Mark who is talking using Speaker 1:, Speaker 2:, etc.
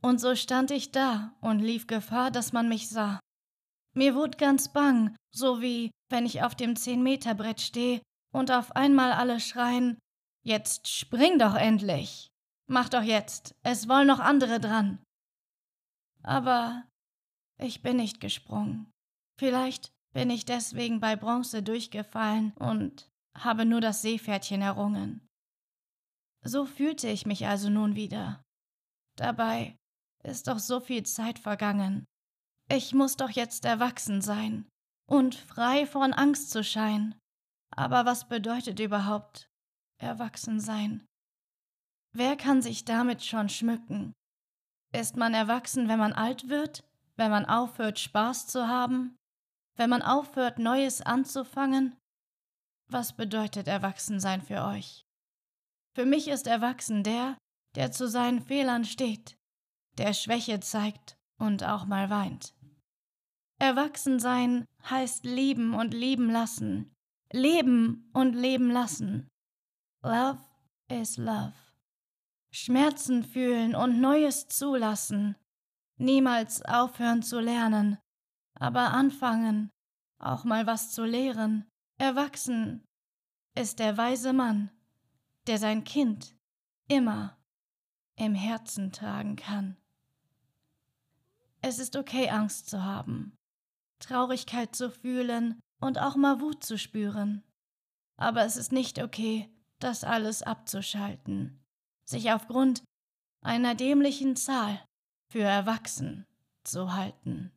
Speaker 1: Und so stand ich da und lief Gefahr, dass man mich sah. Mir wurde ganz bang, so wie wenn ich auf dem Zehn-Meter-Brett stehe und auf einmal alle schreien: Jetzt spring doch endlich! Mach doch jetzt, es wollen noch andere dran. Aber ich bin nicht gesprungen. Vielleicht bin ich deswegen bei Bronze durchgefallen und habe nur das Seepferdchen errungen. So fühlte ich mich also nun wieder. Dabei ist doch so viel Zeit vergangen. Ich muss doch jetzt erwachsen sein und frei von Angst zu scheinen. Aber was bedeutet überhaupt erwachsen sein? Wer kann sich damit schon schmücken? Ist man erwachsen, wenn man alt wird, wenn man aufhört, Spaß zu haben, wenn man aufhört, Neues anzufangen? Was bedeutet Erwachsensein für euch? Für mich ist erwachsen der, der zu seinen Fehlern steht, der Schwäche zeigt und auch mal weint. Erwachsensein heißt lieben und lieben lassen, leben und leben lassen. Love is love. Schmerzen fühlen und Neues zulassen, niemals aufhören zu lernen, aber anfangen, auch mal was zu lehren, erwachsen ist der weise Mann, der sein Kind immer im Herzen tragen kann. Es ist okay, Angst zu haben, Traurigkeit zu fühlen und auch mal Wut zu spüren. Aber es ist nicht okay, das alles abzuschalten, sich aufgrund einer dämlichen Zahl für erwachsen zu halten.